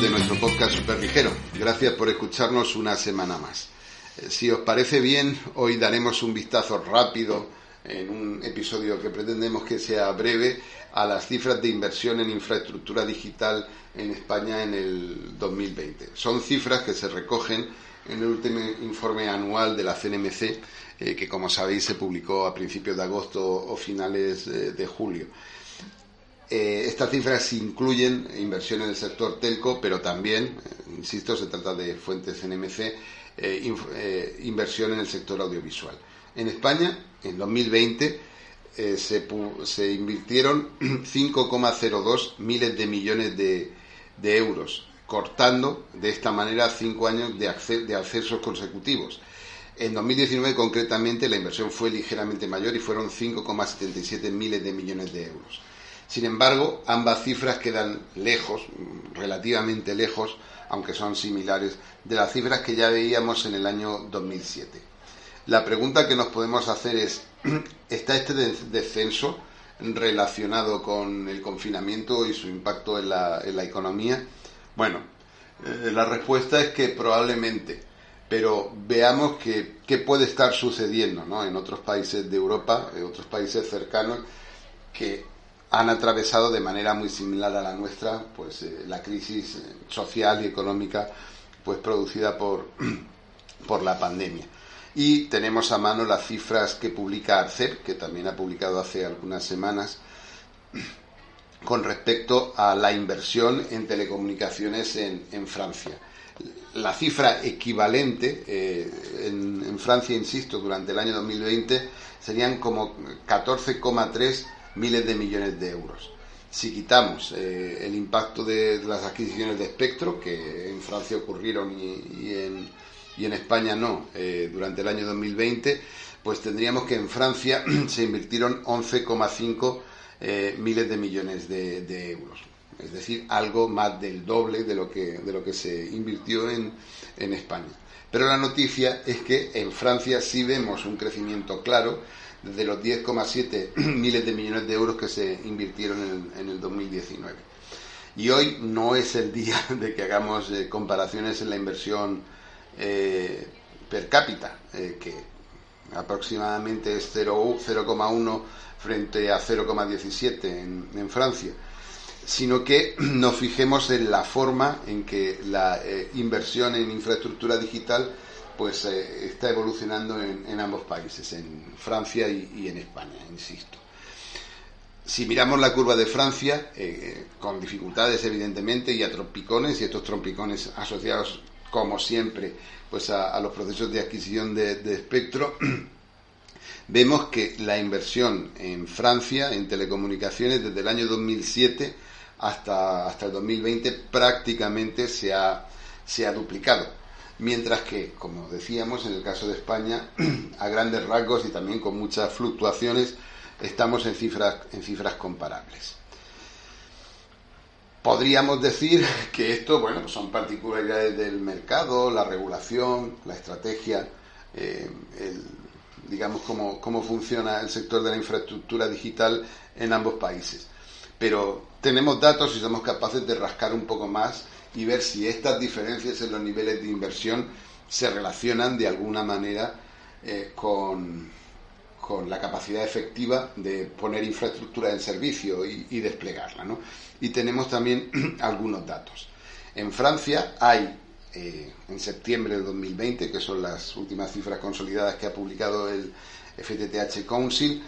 de nuestro podcast Super Ligero, gracias por escucharnos una semana más. Eh, Si os parece bien, hoy daremos un vistazo rápido en un episodio que pretendemos que sea breve a las cifras de inversión en infraestructura digital en España en el 2020. Son cifras que se recogen en el último informe anual de la CNMC, eh, que como sabéis se publicó a principios de agosto o finales eh, de julio. Eh, estas cifras incluyen inversión en el sector telco, pero también, eh, insisto, se trata de fuentes NMC, eh, eh, inversión en el sector audiovisual. En España, en 2020, eh, se, pu- se invirtieron 5,02 miles de millones de, de euros, cortando de esta manera cinco años de, acce- de accesos consecutivos. En 2019, concretamente, la inversión fue ligeramente mayor y fueron 5,77 miles de millones de euros. Sin embargo, ambas cifras quedan lejos, mm, relativamente lejos, aunque son similares, de las cifras que ya veíamos en el año 2007. La pregunta que nos podemos hacer es, ¿está este de- descenso relacionado con el confinamiento y su impacto en la, en la economía? Bueno, eh, la respuesta es que probablemente, pero veamos que- qué puede estar sucediendo ¿no? en otros países de Europa, en otros países cercanos, que han atravesado de manera muy similar a la nuestra pues eh, la crisis eh, social y económica pues producida por, por la pandemia. Y tenemos a mano las cifras que publica ARCEP, que también ha publicado hace algunas semanas, con respecto a la inversión en telecomunicaciones en, Francia. La cifra equivalente eh, en, en Francia, insisto, durante el año 2020 serían como 14,3 miles de millones de euros. Si quitamos eh, el impacto de, las adquisiciones de espectro, que en Francia ocurrieron y, y en, y en España no, eh, durante el año 2020, pues tendríamos que en Francia se invirtieron 11,5 eh, miles de millones de, de euros. Es decir, algo más del doble de lo que, de lo que se invirtió en, en España. Pero la noticia es que en Francia sí vemos un crecimiento claro desde los 10,7 miles de millones de euros que se invirtieron en el, en el 2019. Y hoy no es el día de que hagamos eh, comparaciones en la inversión eh, per cápita, eh, que aproximadamente es 0 0,1 frente a 0,17 en, en Francia, sino que nos fijemos en la forma en que la inversión en infraestructura digital pues eh, está evolucionando en, ambos países, en Francia y, en España, insisto. Si miramos la curva de Francia, eh, con dificultades evidentemente y a trompicones, y estos trompicones asociados, como siempre, pues a, a los procesos de adquisición de, de espectro, vemos que la inversión en Francia en telecomunicaciones desde el año 2007 hasta, hasta el 2020 prácticamente se ha, se ha duplicado. Mientras que, como decíamos, en el caso de España, a grandes rasgos y también con muchas fluctuaciones, estamos en cifras, en cifras comparables. Podríamos decir que esto, bueno, son particularidades del mercado, la regulación, la estrategia, eh, el, digamos, cómo, cómo funciona el sector de la infraestructura digital en ambos países. Pero tenemos datos y somos capaces de rascar un poco más y ver si estas diferencias en los niveles de inversión se relacionan de alguna manera eh, con, con, la capacidad efectiva de poner infraestructura en servicio y, desplegarla. ¿no? Y tenemos también algunos datos. En Francia hay eh, en septiembre de 2020, que son las últimas cifras consolidadas que ha publicado el FTTH Council,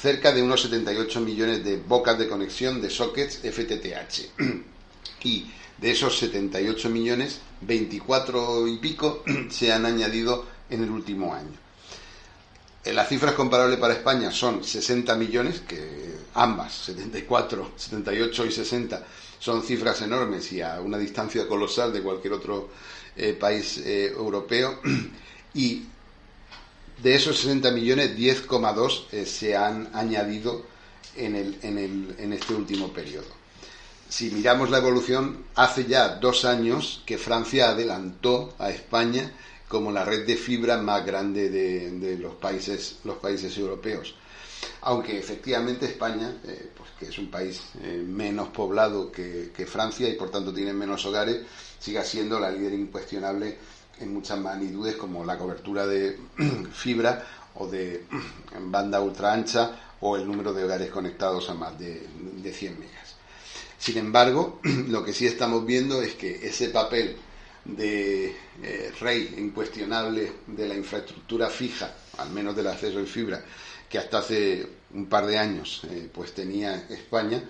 cerca de unos 78 millones de bocas de conexión de sockets FTTH. y de esos 78 millones, 24 y pico se han añadido en el último año. Eh, las cifras comparables para España son 60 millones, que ambas, 74, 78 y 60, son cifras enormes y a una distancia colosal de cualquier otro eh, país eh, europeo. Y de esos 60 millones, 10,2 se han añadido en, en este último periodo. Si miramos la evolución, hace ya dos años que Francia adelantó a España como la red de fibra más grande de, los, países, los países europeos. Aunque efectivamente España, eh, pues que es un país eh, menos poblado que, Francia y por tanto tiene menos hogares, siga siendo la líder incuestionable en muchas magnitudes como la cobertura de fibra o de banda ultra ancha o el número de hogares conectados a más de, de 100 megas. Sin embargo, lo que sí estamos viendo es que ese papel de eh, rey incuestionable de la infraestructura fija, al menos del acceso de fibra, que hasta hace un par de años eh, pues tenía España,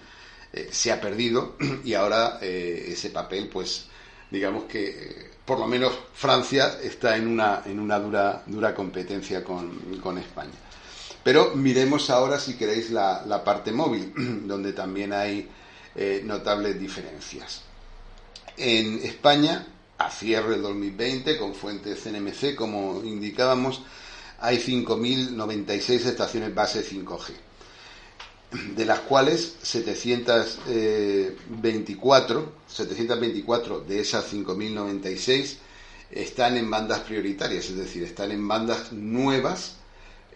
eh, se ha perdido y ahora ese papel, pues digamos que por lo menos Francia está en una, en una dura, dura competencia con, España. Pero miremos ahora, si queréis, la, la parte móvil, donde también hay notables diferencias. En España a cierre del 2020 con fuentes CNMC, como indicábamos, hay 5.096 estaciones base 5G, de las cuales 724, 724 de esas 5.096 están en bandas prioritarias, es decir, están en bandas nuevas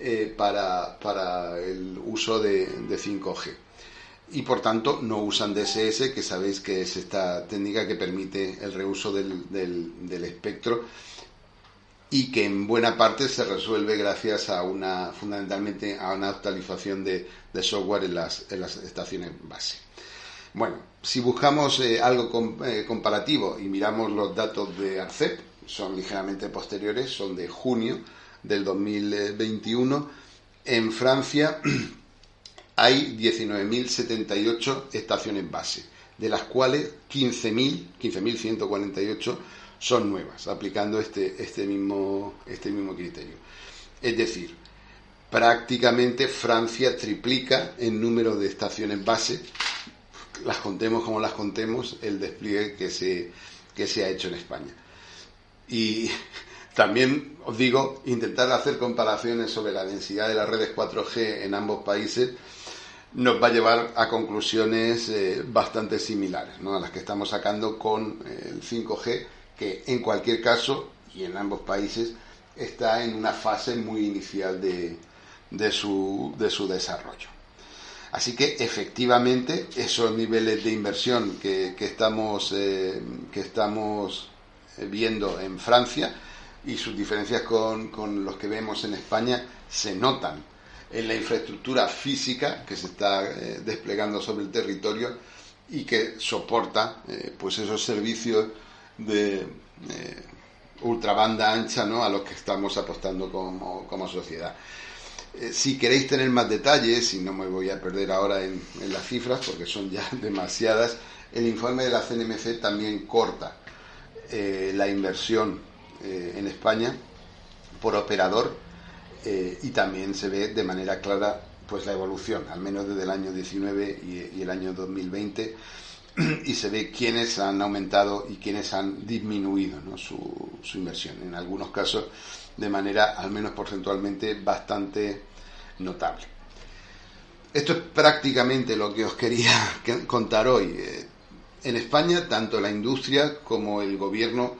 eh, para, el uso de 5G y por tanto no usan DSS, que sabéis que es esta técnica que permite el reuso del, del, espectro y que en buena parte se resuelve gracias a una fundamentalmente a una actualización de, software en las, en las, estaciones base. Bueno, si buscamos eh, algo eh, comparativo y miramos los datos de ARCEP, son ligeramente posteriores, son de junio del 2021. En Francia hay 19.078 estaciones base, de las cuales 15.000, 15.148 son nuevas, aplicando este, este, mismo, este mismo criterio. Es decir, prácticamente Francia triplica el número de estaciones base, las contemos como las contemos, el despliegue que se, que se ha hecho en España. Y también os digo, intentar hacer comparaciones sobre la densidad de las redes 4G en ambos países nos va a llevar a conclusiones eh, bastante similares a las que estamos sacando con eh, el 5G, que en cualquier caso, y en ambos países, está en una fase muy inicial de, de, su, de su desarrollo. Así que efectivamente esos niveles de inversión que, que estamos, eh, que estamos viendo en Francia y sus diferencias con, con los que vemos en España se notan en la infraestructura física que se está eh, desplegando sobre el territorio y que soporta eh, pues esos servicios de eh, ultrabanda ancha ¿no? a los que estamos apostando como, como sociedad. si queréis tener más detalles, y no me voy a perder ahora en, en las cifras porque son ya demasiadas, el informe de la CNMC también corta la inversión en España por operador eh, y también se ve de manera clara pues la evolución, al menos desde el año 19 y, el año 2020, y se ve quiénes han aumentado y quiénes han disminuido su, su, inversión, en algunos casos de manera al menos porcentualmente bastante notable. Esto es prácticamente lo que os quería contar hoy. Eh, en España, tanto la industria como el gobierno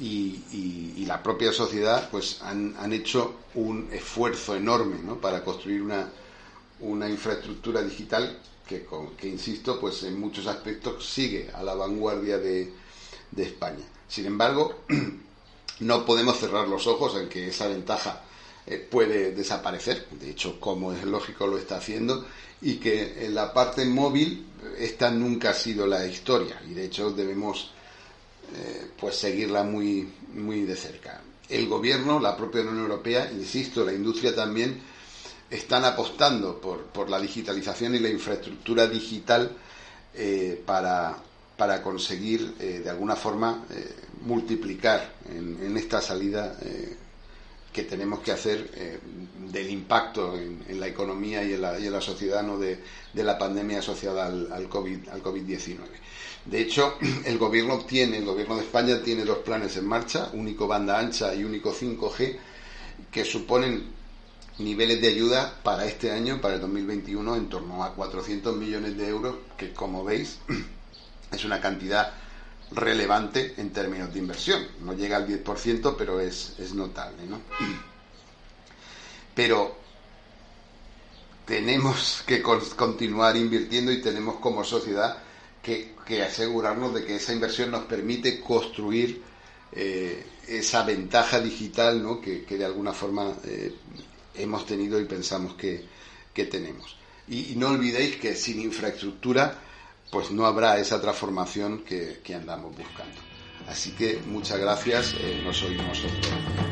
y, la propia sociedad pues han, han, hecho un esfuerzo enorme para construir una, una infraestructura digital que, que, insisto, pues en muchos aspectos sigue a la vanguardia de, de España. Sin embargo, no podemos cerrar los ojos en que esa ventaja eh, puede desaparecer, de hecho, como es lógico, lo está haciendo, y que en la parte móvil esta nunca ha sido la historia, y de hecho debemos eh, pues seguirla muy, muy de cerca. El gobierno, la propia Unión Europea, insisto, la industria también, están apostando por, la digitalización y la infraestructura digital eh, para, para, conseguir, eh, de alguna forma, multiplicar en, esta salida que tenemos que hacer del impacto en, la economía y en la, y en la sociedad ¿no? de, la pandemia asociada al, al COVID-19. Al COVID de hecho, el gobierno tiene, el gobierno de España tiene dos planes en marcha, único banda ancha y único 5G, que suponen niveles de ayuda para este año, para el 2021, en torno a 400 millones de euros, que como veis es una cantidad relevante en términos de inversión. No llega al 10%, pero es, es notable. ¿no? Pero tenemos que continuar invirtiendo y tenemos como sociedad que, asegurarnos de que esa inversión nos permite construir eh, esa ventaja digital ¿no? que, de alguna forma eh, hemos tenido y pensamos que, tenemos. Y, no olvidéis que sin infraestructura pues no habrá esa transformación que, andamos buscando. Así que muchas gracias, eh, nos oímos otro.